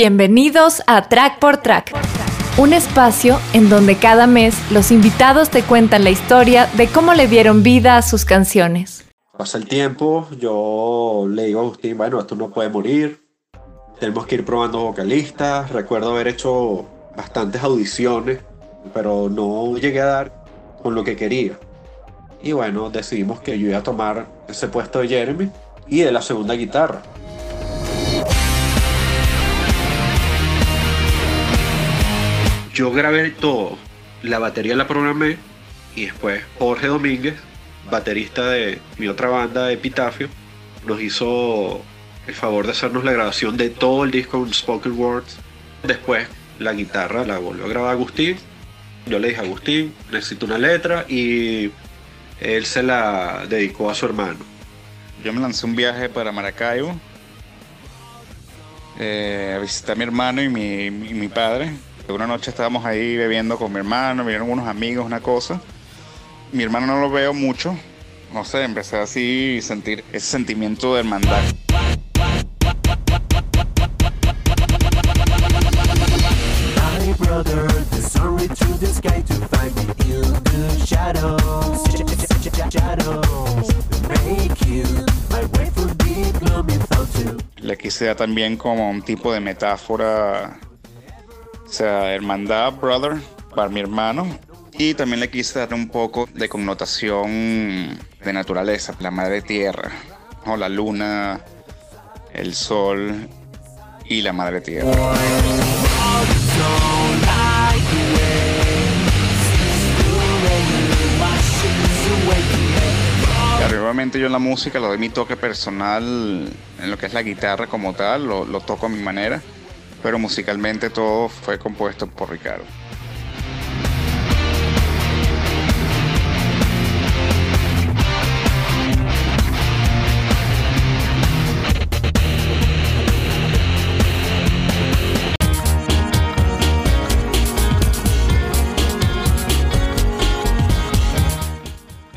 Bienvenidos a Track por Track, un espacio en donde cada mes los invitados te cuentan la historia de cómo le dieron vida a sus canciones. Pasa el tiempo, yo le digo a Agustín, bueno, esto no puede morir, tenemos que ir probando vocalistas, recuerdo haber hecho bastantes audiciones, pero no llegué a dar con lo que quería. Y bueno, decidimos que yo iba a tomar ese puesto de Jeremy y de la segunda guitarra. Yo grabé todo, la batería la programé y después Jorge Domínguez, baterista de mi otra banda, Epitafio, nos hizo el favor de hacernos la grabación de todo el disco en Spoken Words. Después la guitarra la volvió a grabar Agustín. Yo le dije a Agustín, necesito una letra y él se la dedicó a su hermano. Yo me lancé un viaje para Maracaibo eh, a visitar a mi hermano y mi, mi padre, una noche estábamos ahí bebiendo con mi hermano, vinieron unos amigos, una cosa. Mi hermano no lo veo mucho. No sé, empecé así a sentir ese sentimiento de hermandad. Le quise dar también como un tipo de metáfora o sea, hermandad, brother, para mi hermano. Y también le quise dar un poco de connotación de naturaleza, la madre tierra, o la luna, el sol y la madre tierra. Realmente yo en la música lo doy mi toque personal en lo que es la guitarra como tal, lo, lo toco a mi manera pero musicalmente todo fue compuesto por Ricardo.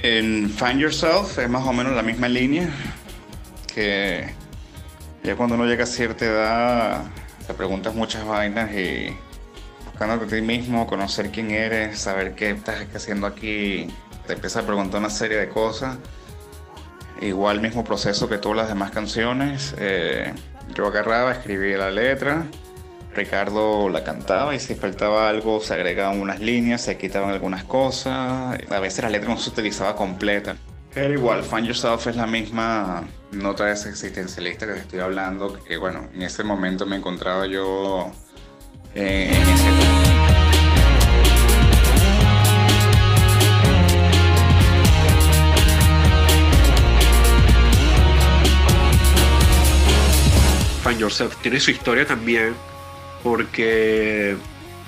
En Find Yourself es más o menos la misma línea que ya cuando uno llega a cierta edad te preguntas muchas vainas y buscándote a ti mismo, conocer quién eres, saber qué estás haciendo aquí, te empiezas a preguntar una serie de cosas. Igual mismo proceso que todas las demás canciones. Eh, yo agarraba, escribía la letra, Ricardo la cantaba y si faltaba algo se agregaban unas líneas, se quitaban algunas cosas. A veces la letra no se utilizaba completa. Pero igual, Find Yourself es la misma nota de existencialista que te estoy hablando, que bueno, en ese momento me encontraba yo eh, en ese Find Yourself tiene su historia también, porque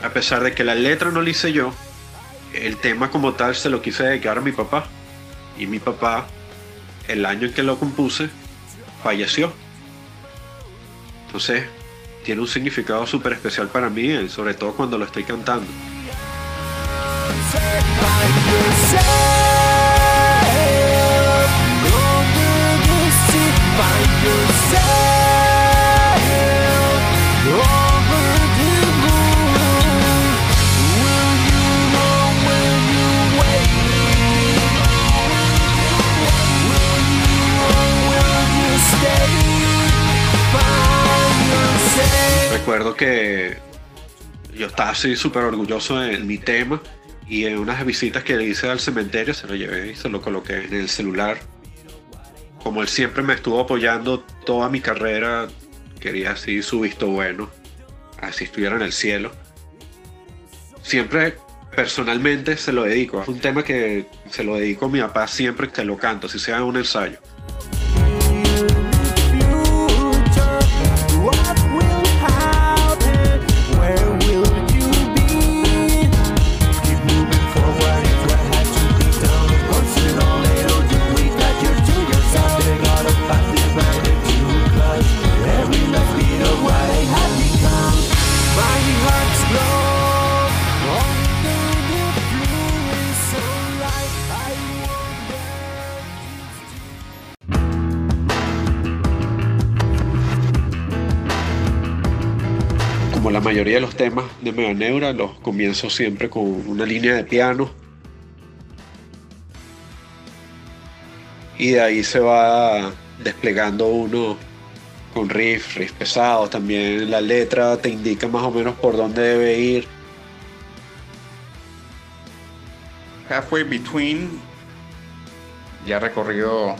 a pesar de que la letra no la hice yo, el tema como tal se lo quise dedicar a mi papá y mi papá, el año en que lo compuse, falleció. Entonces, tiene un significado súper especial para mí, sobre todo cuando lo estoy cantando. Que yo estaba así súper orgulloso de mi tema y en unas visitas que le hice al cementerio se lo llevé y se lo coloqué en el celular. Como él siempre me estuvo apoyando toda mi carrera, quería así su visto bueno, así estuviera en el cielo. Siempre personalmente se lo dedico. Es un tema que se lo dedico a mi papá siempre que lo canto, si sea un ensayo. La mayoría de los temas de Mega Neura, los comienzo siempre con una línea de piano. Y de ahí se va desplegando uno con riff, riff pesado. También la letra te indica más o menos por dónde debe ir. Halfway Between ya recorrido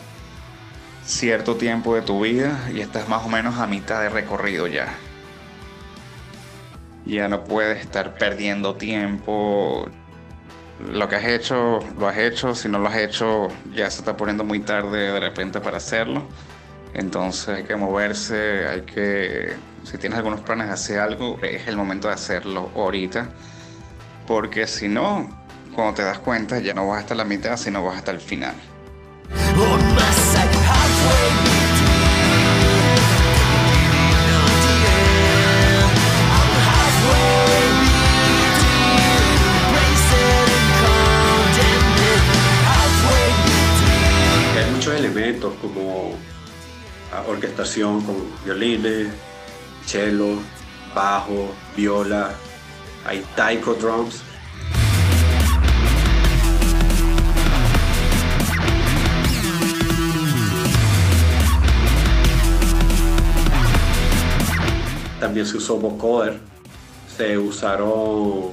cierto tiempo de tu vida y estás más o menos a mitad de recorrido ya. Ya no puedes estar perdiendo tiempo. Lo que has hecho, lo has hecho. Si no lo has hecho, ya se está poniendo muy tarde de repente para hacerlo. Entonces hay que moverse, hay que... Si tienes algunos planes de hacer algo, es el momento de hacerlo ahorita. Porque si no, cuando te das cuenta, ya no vas hasta la mitad, sino vas hasta el final. Orquestación con violines, cello, bajo, viola, hay taiko drums. También se usó vocoder, se usaron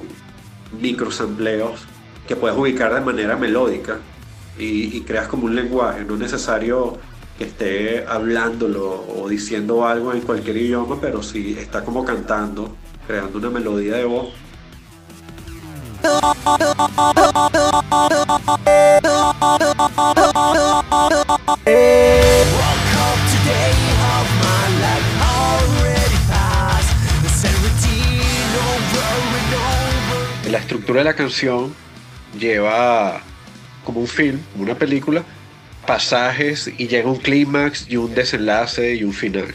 microsampleos que puedes ubicar de manera melódica y, y creas como un lenguaje, no es necesario que esté hablándolo o diciendo algo en cualquier idioma, pero sí está como cantando, creando una melodía de voz. La estructura de la canción lleva como un film, una película, pasajes y llega un clímax y un desenlace y un final.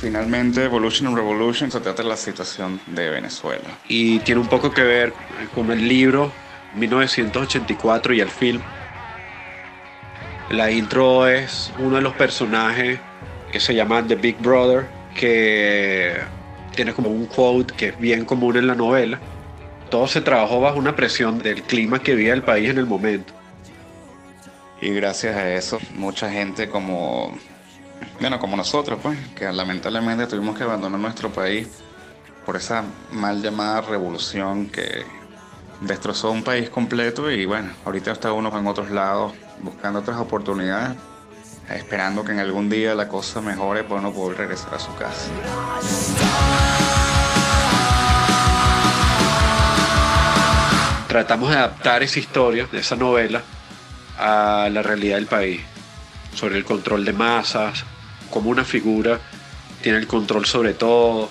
Finalmente, Evolution and Revolution se trata de la situación de Venezuela. Y tiene un poco que ver con el libro 1984 y el film. La intro es uno de los personajes que se llama The Big Brother, que tiene como un quote que es bien común en la novela. Todo se trabajó bajo una presión del clima que vivía el país en el momento. Y gracias a eso, mucha gente como, bueno, como nosotros, pues, que lamentablemente tuvimos que abandonar nuestro país por esa mal llamada revolución que destrozó un país completo y bueno, ahorita está uno en otros lados buscando otras oportunidades, esperando que en algún día la cosa mejore para uno poder regresar a su casa. Tratamos de adaptar esa historia, esa novela, a la realidad del país, sobre el control de masas, cómo una figura tiene el control sobre todo,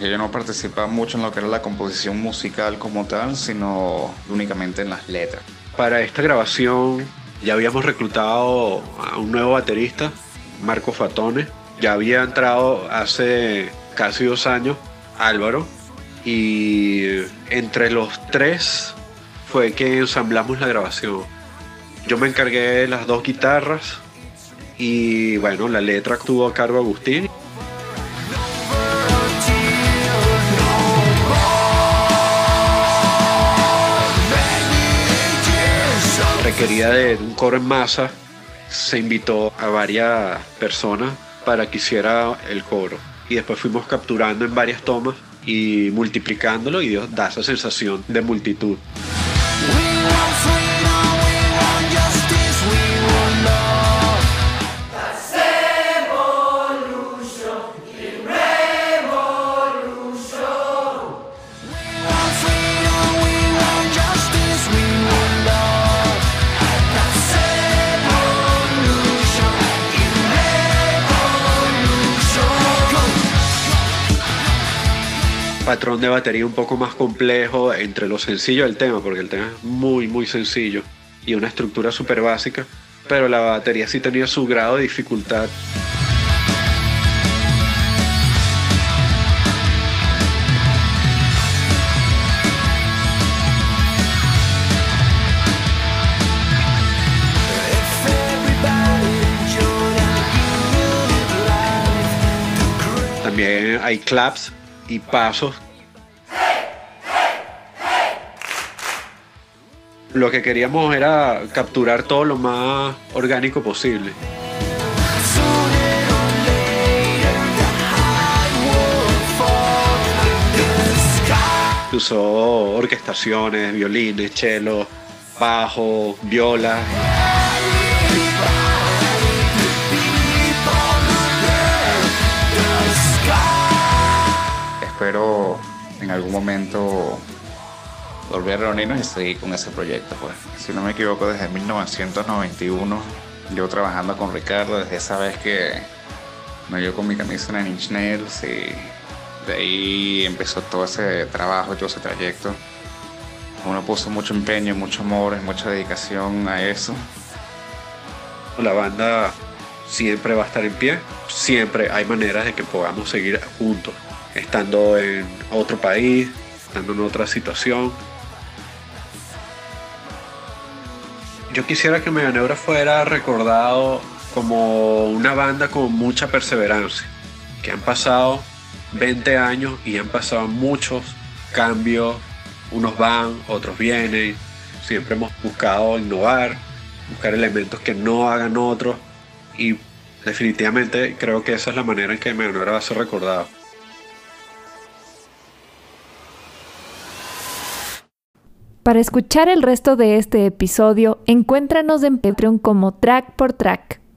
yo no participaba mucho en lo que era la composición musical como tal, sino únicamente en las letras. Para esta grabación ya habíamos reclutado a un nuevo baterista, Marco Fatone. Ya había entrado hace casi dos años Álvaro. Y entre los tres fue que ensamblamos la grabación. Yo me encargué de las dos guitarras y bueno, la letra tuvo a cargo Agustín. Requería de un coro en masa, se invitó a varias personas para que hiciera el coro. Y después fuimos capturando en varias tomas y multiplicándolo y Dios da esa sensación de multitud. patrón de batería un poco más complejo entre lo sencillo del tema, porque el tema es muy, muy sencillo y una estructura súper básica, pero la batería sí tenía su grado de dificultad. también hay claps y pasos. Lo que queríamos era capturar todo lo más orgánico posible. Usó orquestaciones, violines, cello, bajo, viola. En algún momento volver a reunirnos y seguir con ese proyecto. Pues. Si no me equivoco, desde 1991 yo trabajando con Ricardo, desde esa vez que me dio con mi camisa en Inch Nails y de ahí empezó todo ese trabajo, todo ese trayecto. Uno puso mucho empeño, mucho amor, mucha dedicación a eso. La banda siempre va a estar en pie, siempre hay maneras de que podamos seguir juntos, estando en otro país, estando en otra situación. Yo quisiera que Meganeura fuera recordado como una banda con mucha perseverancia, que han pasado 20 años y han pasado muchos cambios, unos van, otros vienen, siempre hemos buscado innovar, buscar elementos que no hagan otros y definitivamente creo que esa es la manera en que Meganeura va a ser recordado. Para escuchar el resto de este episodio, encuéntranos en Patreon como Track por Track.